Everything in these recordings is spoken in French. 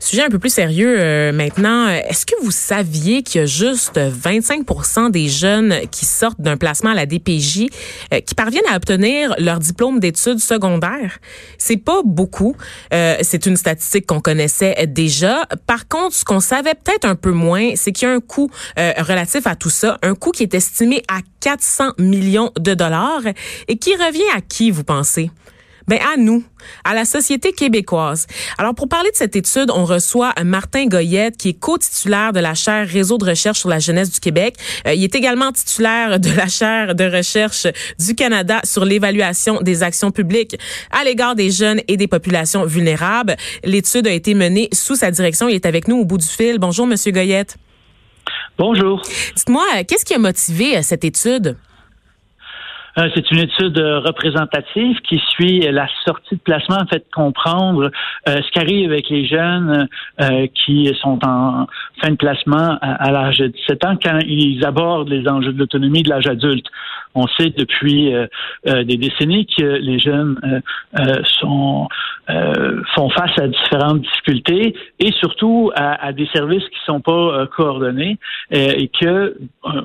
Sujet un peu plus sérieux euh, maintenant. Est-ce que vous saviez qu'il y a juste 25% des jeunes qui sortent d'un placement à la DPJ euh, qui parviennent à obtenir leur diplôme d'études secondaires? C'est pas beaucoup. Euh, c'est une statistique qu'on connaissait déjà. Par contre, ce qu'on savait peut-être un peu moins, c'est qu'il y a un coût relatif à tout ça, un coût qui est estimé à 400 millions de dollars et qui revient à qui, vous pensez? Ben à nous, à la société québécoise. Alors pour parler de cette étude, on reçoit Martin Goyette qui est co-titulaire de la chaire Réseau de recherche sur la jeunesse du Québec. Euh, il est également titulaire de la chaire de recherche du Canada sur l'évaluation des actions publiques à l'égard des jeunes et des populations vulnérables. L'étude a été menée sous sa direction. Il est avec nous au bout du fil. Bonjour monsieur Goyette. Bonjour. Dites-moi, qu'est-ce qui a motivé euh, cette étude? Euh, c'est une étude représentative qui suit la sortie de placement, en fait, comprendre euh, ce qui arrive avec les jeunes euh, qui sont en fin de placement à, l'âge de 17 ans quand ils abordent les enjeux de l'autonomie de l'âge adulte. On sait depuis des décennies que les jeunes sont font face à différentes difficultés et surtout à, des services qui sont pas coordonnés et que,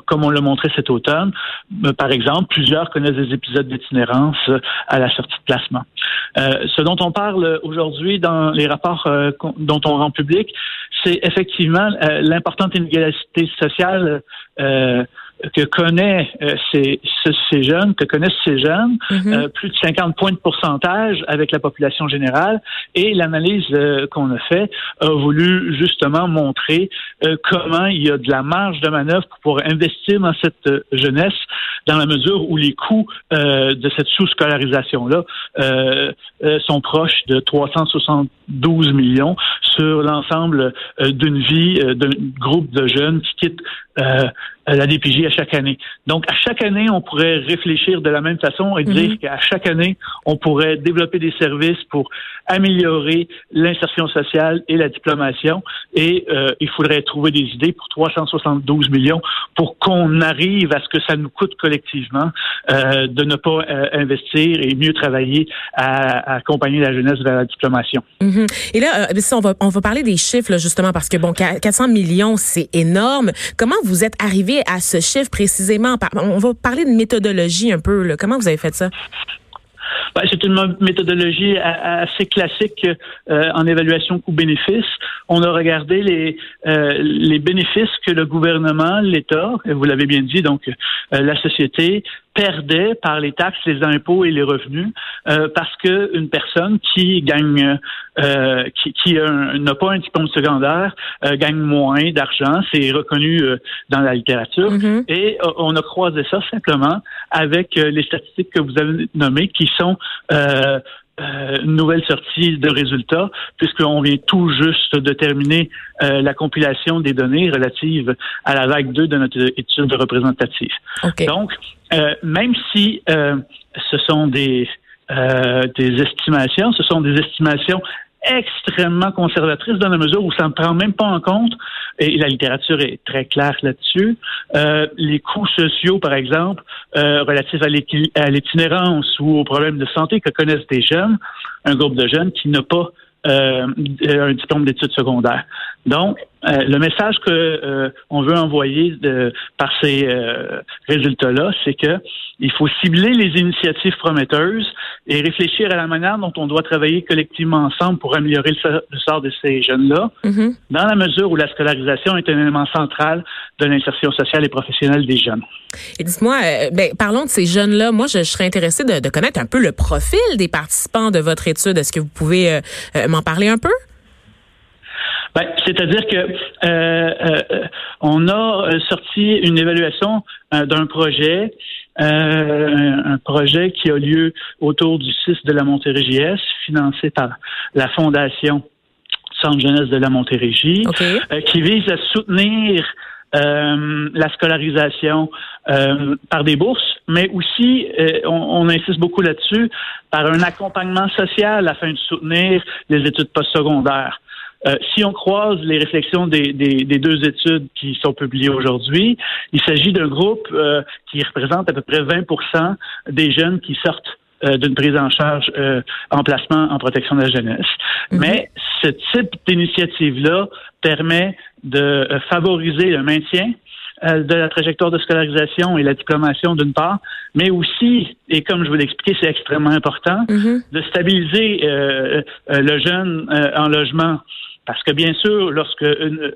comme on l'a montré cet automne, par exemple, plusieurs des épisodes d'itinérance euh, à la sortie de placement. Euh, ce dont on parle aujourd'hui dans les rapports euh, dont on rend public, c'est effectivement l'importante inégalité sociale que connaît euh, ces, ces, jeunes, que connaissent ces jeunes, mhm. euh, plus de 50 points de pourcentage avec la population générale. Et l'analyse euh, qu'on a fait a voulu justement montrer comment il y a de la marge de manœuvre pour pouvoir investir dans cette jeunesse, dans la mesure où les coûts de cette sous-scolarisation-là sont proches de 372 millions sur l'ensemble d'une vie d'un groupe de jeunes qui quittent la DPJ chaque année. Donc, à chaque année, on pourrait réfléchir de la même façon et dire mhm. qu'à chaque année, on pourrait développer des services pour améliorer l'insertion sociale et la diplomation. Et euh, il faudrait trouver des idées pour 372 millions pour qu'on arrive à ce que ça nous coûte collectivement euh, de ne pas euh, investir et mieux travailler à, accompagner la jeunesse vers la diplomation. Mhm. Et là, on va on va parler des chiffres justement parce que bon, 400 millions, c'est énorme. Comment vous êtes arrivé à ce chiffre précisément? On va parler de méthodologie un peu. Comment vous avez fait ça? Ben, c'est une méthodologie assez classique euh, en évaluation coût-bénéfice. On a regardé les, euh, les bénéfices que le gouvernement, l'État, vous l'avez bien dit, donc euh, la société perdait par les taxes, les impôts et les revenus parce que une personne qui gagne, qui, qui n'a pas un diplôme secondaire, gagne moins d'argent. C'est reconnu dans la littérature. Mm-hmm. Et on a croisé ça simplement avec les statistiques que vous avez nommées qui sont euh, euh, nouvelle sortie de résultats, puisqu'on vient tout juste de terminer euh, la compilation des données relatives à la vague 2 de notre étude représentative. Donc, euh, même si ce sont des, des estimations, ce sont des estimations extrêmement conservatrice dans la mesure où ça ne prend même pas en compte, et la littérature est très claire là-dessus, euh, les coûts sociaux, par exemple, euh, relatifs à l'itinérance ou aux problèmes de santé que connaissent des jeunes, un groupe de jeunes qui n'a pas euh, un diplôme d'études secondaires. Donc, euh, le message que euh, on veut envoyer de, par ces résultats-là, c'est que il faut cibler les initiatives prometteuses et réfléchir à la manière dont on doit travailler collectivement ensemble pour améliorer le, sort de ces jeunes-là, mm-hmm. dans la mesure où la scolarisation est un élément central de l'insertion sociale et professionnelle des jeunes. Et dites-moi, ben, parlons de ces jeunes-là. Moi, je, serais intéressée de, de, connaître un peu le profil des participants de votre étude. Est-ce que vous pouvez m'en parler un peu? Ben, c'est-à-dire que euh, euh, on a euh, sorti une évaluation d'un projet, un projet qui a lieu autour du 6 de la Montérégie-S, financé par la Fondation Centre Jeunesse de la Montérégie, qui vise à soutenir la scolarisation par des bourses, mais aussi, on, insiste beaucoup là-dessus, par un accompagnement social afin de soutenir les études postsecondaires. Euh, si on croise les réflexions des, deux études qui sont publiées aujourd'hui, il s'agit d'un groupe euh, qui représente à peu près 20% des jeunes qui sortent d'une prise en charge en placement en protection de la jeunesse. Mhm. Mais ce type d'initiative-là permet de favoriser le maintien euh, de la trajectoire de scolarisation et la diplomation d'une part, mais aussi, et comme je vous l'expliquais, c'est extrêmement important, mm-hmm. de stabiliser euh, euh, le jeune en logement. Parce que bien sûr, lorsque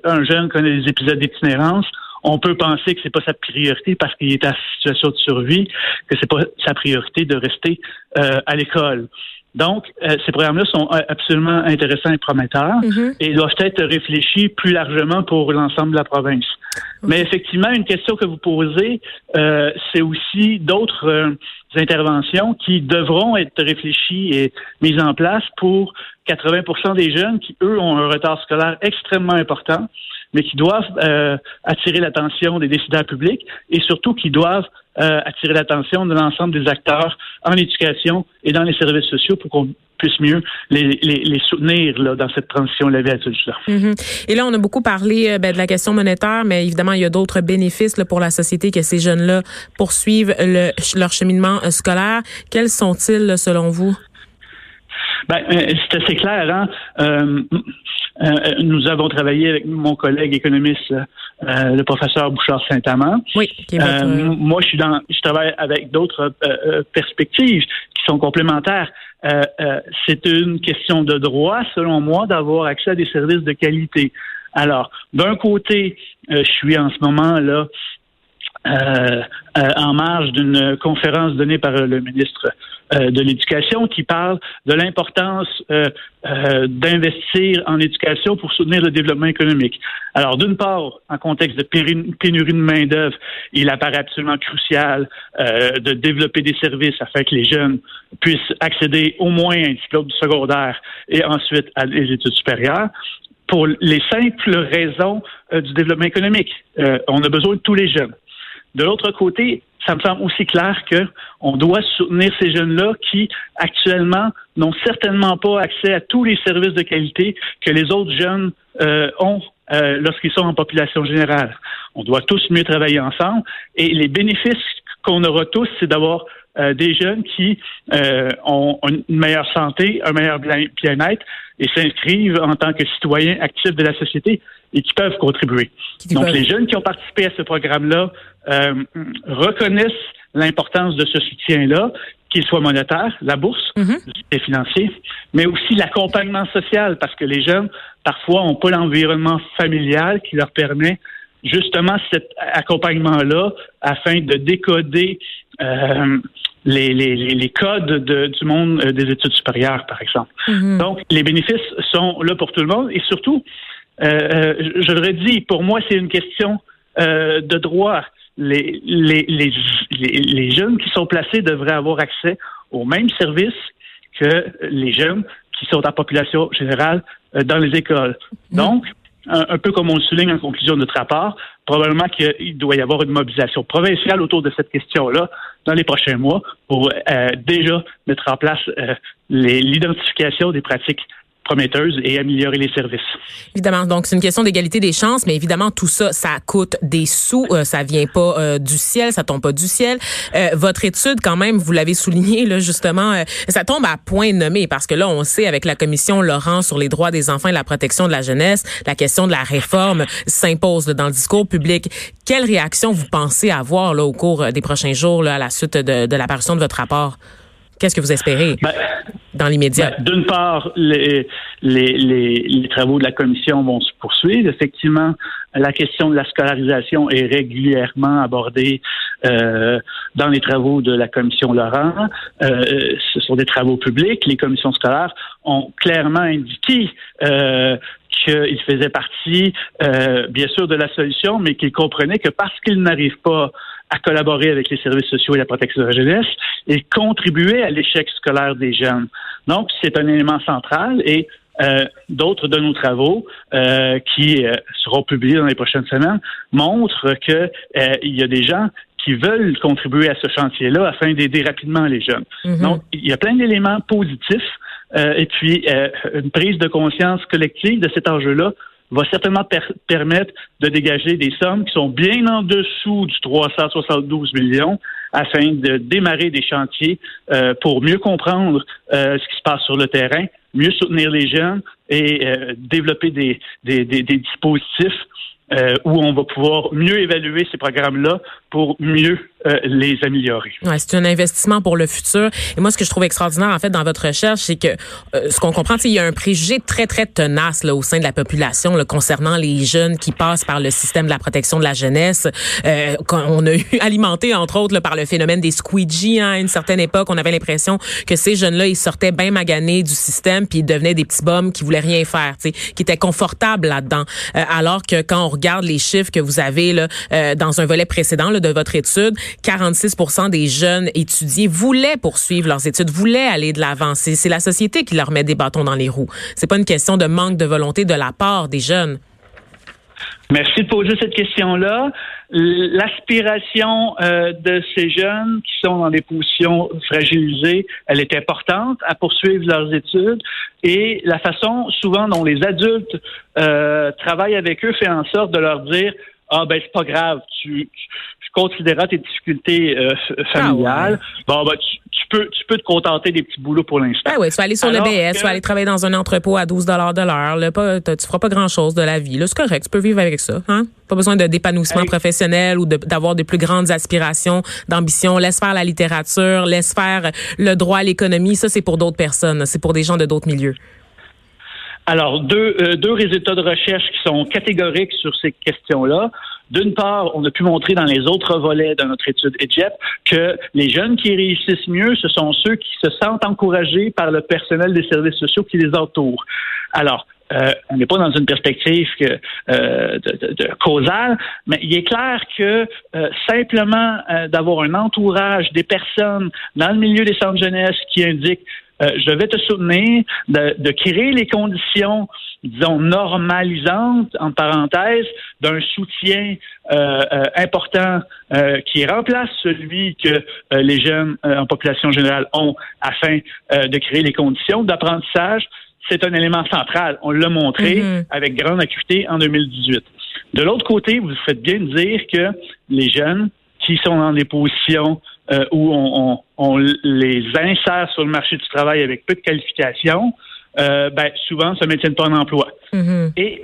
un jeune connaît des épisodes d'itinérance, on peut penser que c'est pas sa priorité parce qu'il est en situation de survie, que c'est pas sa priorité de rester à l'école. Donc, euh, ces programmes-là sont euh, absolument intéressants et prometteurs mhm. et doivent être réfléchis plus largement pour l'ensemble de la province. Mais effectivement, une question que vous posez, euh, c'est aussi d'autres interventions qui devront être réfléchies et mises en place pour 80% des jeunes qui, eux, ont un retard scolaire extrêmement important, mais qui doivent attirer l'attention des décideurs publics et surtout qui doivent euh, attirer l'attention de l'ensemble des acteurs en éducation et dans les services sociaux pour qu'on puisse mieux les, les, soutenir là, dans cette transition la vie adulte-là. Mm-hmm. Et là, on a beaucoup parlé euh, ben, de la question monétaire, mais évidemment, il y a d'autres bénéfices là, pour la société que ces jeunes-là poursuivent le, leur cheminement euh, scolaire. Quels sont-ils selon vous? Ben, c'est assez clair. Hein? Euh, nous avons travaillé avec mon collègue économiste euh, le professeur Bouchard Saint-Amand. Oui. Euh, moi, je suis dans, je travaille avec d'autres euh, perspectives qui sont complémentaires. c'est une question de droit, selon moi, d'avoir accès à des services de qualité. Alors, d'un côté, je suis en ce moment là euh, euh, en marge d'une conférence donnée par le ministre euh, de l'Éducation qui parle de l'importance d'investir en éducation pour soutenir le développement économique. Alors, d'une part, en contexte de pénurie de main-d'œuvre, il apparaît absolument crucial de développer des services afin que les jeunes puissent accéder au moins à un diplôme secondaire et ensuite à des études supérieures pour les simples raisons du développement économique. on a besoin de tous les jeunes. De l'autre côté, ça me semble aussi clair qu'on doit soutenir ces jeunes-là qui, actuellement, n'ont certainement pas accès à tous les services de qualité que les autres jeunes euh, ont euh, lorsqu'ils sont en population générale. On doit tous mieux travailler ensemble et les bénéfices qu'on aura tous, c'est d'avoir euh, des jeunes qui ont une meilleure santé, un meilleur bien-être et s'inscrivent en tant que citoyens actifs de la société et qui peuvent contribuer. Donc, les jeunes qui ont participé à ce programme-là euh, reconnaissent l'importance de ce soutien-là, qu'il soit monétaire, la bourse, mm financier, mais aussi l'accompagnement social, parce que les jeunes, parfois, n'ont pas l'environnement familial qui leur permet justement cet accompagnement-là afin de décoder euh, les, les, les, codes de, du monde euh, des études supérieures, par exemple. Mhm. Donc, les bénéfices sont là pour tout le monde et surtout, euh, euh je le redis, pour moi, c'est une question euh, de droit. Les, les, les, les, jeunes qui sont placés devraient avoir accès aux mêmes services que les jeunes qui sont en population générale dans les écoles. Mhm. Donc, un, peu comme on le souligne en conclusion de notre rapport, probablement qu'il doit y avoir une mobilisation provinciale autour de cette question-là dans les prochains mois pour euh, déjà mettre en place euh, l'identification des pratiques prometteuse et améliorer les services. Évidemment, donc c'est une question d'égalité des chances, mais évidemment tout ça, ça coûte des sous, euh, ça vient pas euh, du ciel, ça tombe pas du ciel. Euh, votre étude, quand même, vous l'avez souligné là justement, euh, ça tombe à point nommé parce que là, on sait avec la commission Laurent sur les droits des enfants et la protection de la jeunesse, la question de la réforme s'impose dans le discours public. Quelle réaction vous pensez avoir là au cours des prochains jours là, à la suite de, de l'apparition de votre rapport? Qu'est-ce que vous espérez ben, dans l'immédiat? Ben, d'une part, les, les, les, travaux de la commission vont se poursuivre. Effectivement, la question de la scolarisation est régulièrement abordée euh, dans les travaux de la commission Laurent. Euh, ce sont des travaux publics. Les commissions scolaires ont clairement indiqué euh, qu'ils faisaient partie, euh, bien sûr, de la solution, mais qu'ils comprenaient que parce qu'ils n'arrivent pas à collaborer avec les services sociaux et la protection de la jeunesse et contribuer à l'échec scolaire des jeunes. Donc, c'est un élément central et euh, d'autres de nos travaux euh, qui euh, seront publiés dans les prochaines semaines montrent qu'il y a des gens qui veulent contribuer à ce chantier-là afin d'aider rapidement les jeunes. Mm-hmm. Donc, il y a plein d'éléments positifs et puis une prise de conscience collective de cet enjeu-là va certainement permettre de dégager des sommes qui sont bien en dessous du 372 millions, afin de démarrer des chantiers euh, pour mieux comprendre euh, ce qui se passe sur le terrain, mieux soutenir les jeunes et euh, développer des, des, des, des dispositifs où on va pouvoir mieux évaluer ces programmes-là pour mieux euh, les améliorer. Ouais, c'est un investissement pour le futur. Et moi, ce que je trouve extraordinaire, en fait, dans votre recherche, c'est que euh, ce qu'on comprend, c'est il y a un préjugé très, très tenace là, au sein de la population là, concernant les jeunes qui passent par le système de la protection de la jeunesse. Euh, on a eu alimenté, entre autres, là, par le phénomène des squeegee. Hein, à une certaine époque, on avait l'impression que ces jeunes-là, ils sortaient bien maganés du système, puis ils devenaient des petits bums qui voulaient rien faire, qui étaient confortables là-dedans. Euh, alors que quand on regarde les chiffres que vous avez là, dans un volet précédent de votre étude, 46% des jeunes étudiés voulaient poursuivre leurs études, voulaient aller de l'avant. C'est la société qui leur met des bâtons dans les roues. C'est pas une question de manque de volonté de la part des jeunes. Merci de poser cette question-là. L'aspiration euh, de ces jeunes qui sont dans des positions fragilisées, elle est importante à poursuivre leurs études et la façon souvent dont les adultes euh, travaillent avec eux fait en sorte de leur dire ah ben c'est pas grave, tu, considérant tes difficultés euh, familiales, ah bon, ben, tu, peux, tu peux te contenter des petits boulots pour l'instant. Ah oui, tu vas aller sur le BS, tu vas aller travailler dans un entrepôt à 12 de l'heure. Tu feras pas grand-chose de la vie. C'est correct, tu peux vivre avec ça. Hein? Pas besoin de d'épanouissement professionnel ou d'avoir de, plus grandes aspirations, d'ambition. Laisse faire la littérature, laisse faire le droit à l'économie. Ça, c'est pour d'autres personnes. C'est pour des gens de d'autres milieux. Alors, deux, euh, deux résultats de recherche qui sont catégoriques sur ces questions-là. D'une part, on a pu montrer dans les autres volets de notre étude EGEP que les jeunes qui réussissent mieux, ce sont ceux qui se sentent encouragés par le personnel des services sociaux qui les entourent. Alors, euh, on n'est pas dans une perspective que, euh, de, causale, mais il est clair que euh, simplement d'avoir un entourage des personnes dans le milieu des centres jeunesse qui indiquent euh, je vais te soutenir de, créer les conditions, disons, normalisantes, en parenthèse, d'un soutien euh, euh, important qui remplace celui que les jeunes en population générale ont afin de créer les conditions d'apprentissage. C'est un élément central. On l'a montré mm-hmm. avec grande acuité en 2018. De l'autre côté, vous faites bien de dire que les jeunes qui sont dans des positions euh, où on, on, les insère sur le marché du travail avec peu de qualifications, euh, ben, souvent, ça ne maintiennent pas en emploi. Mm-hmm. Et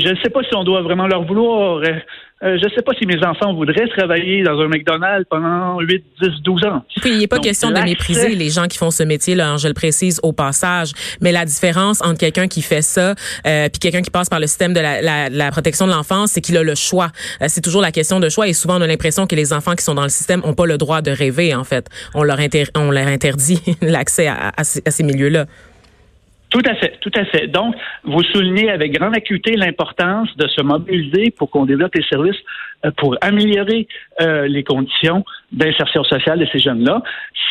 je ne sais pas si on doit vraiment leur vouloir. Euh, euh, je ne sais pas si mes enfants voudraient travailler dans un McDonald's pendant 8, 10, 12 ans. Puis, il n'est pas question de mépriser les gens qui font ce métier, là, je le précise au passage. Mais la différence entre quelqu'un qui fait ça euh, puis quelqu'un qui passe par le système de la, la, protection de l'enfance, c'est qu'il a le choix. Euh, c'est toujours la question de choix. Et souvent, on a l'impression que les enfants qui sont dans le système n'ont pas le droit de rêver, en fait. On leur, on leur interdit l'accès à ces milieux-là. Tout à fait, tout à fait. Donc, vous soulignez avec grande acuité l'importance de se mobiliser pour qu'on développe les services euh, pour améliorer euh, les conditions d'insertion sociale de ces jeunes-là.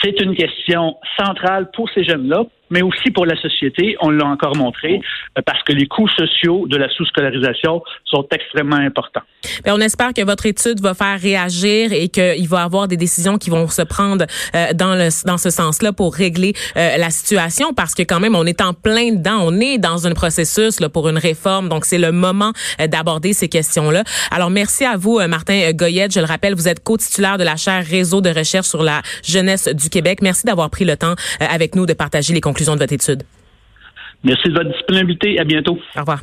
C'est une question centrale pour ces jeunes-là, mais aussi pour la société. On l'a encore montré euh, parce que les coûts sociaux de la sous-scolarisation sont extrêmement importants. Bien, on espère que votre étude va faire réagir et qu'il va y avoir des décisions qui vont se prendre euh, dans le dans ce sens-là pour régler euh, la situation parce que quand même on est en plein dedans, on est dans un processus là, pour une réforme, donc c'est le moment d'aborder ces questions-là. Alors merci à vous Martin Goyette, je le rappelle, vous êtes co-titulaire de la chaire réseau de recherche sur la jeunesse du Québec. Merci d'avoir pris le temps avec nous de partager les conclusions de votre étude. Merci de votre disponibilité. À bientôt. Au revoir.